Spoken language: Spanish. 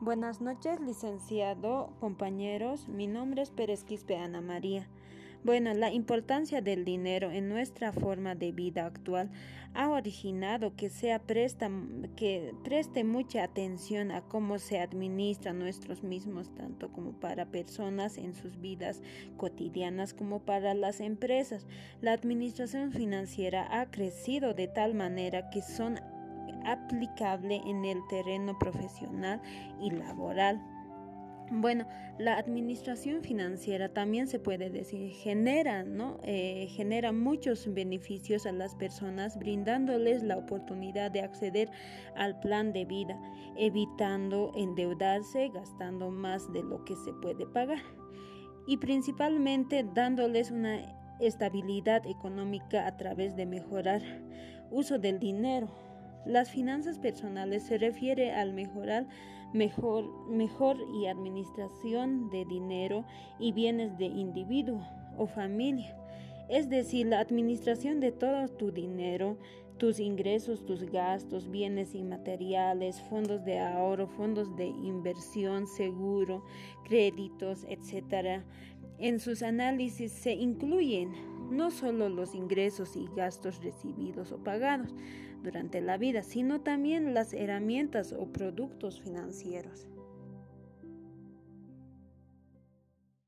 Buenas noches, licenciado, compañeros. Mi nombre es Pérez Quispe Ana María. Bueno, la importancia del dinero en nuestra forma de vida actual ha originado que sea presta, que preste mucha atención a cómo se administra nuestros mismos, tanto como para personas en sus vidas cotidianas como para las empresas. La administración financiera ha crecido de tal manera que son aplicable en el terreno profesional y laboral. Bueno, la administración financiera también se puede decir genera, ¿no? Eh, genera muchos beneficios a las personas, brindándoles la oportunidad de acceder al plan de vida, evitando endeudarse, gastando más de lo que se puede pagar y principalmente dándoles una estabilidad económica a través de mejorar uso del dinero las finanzas personales se refiere al mejorar mejor, mejor y administración de dinero y bienes de individuo o familia. Es decir, la administración de todo tu dinero, tus ingresos, tus gastos, bienes inmateriales, fondos de ahorro, fondos de inversión, seguro, créditos, etc. En sus análisis se incluyen no solo los ingresos y gastos recibidos o pagados durante la vida, sino también las herramientas o productos financieros.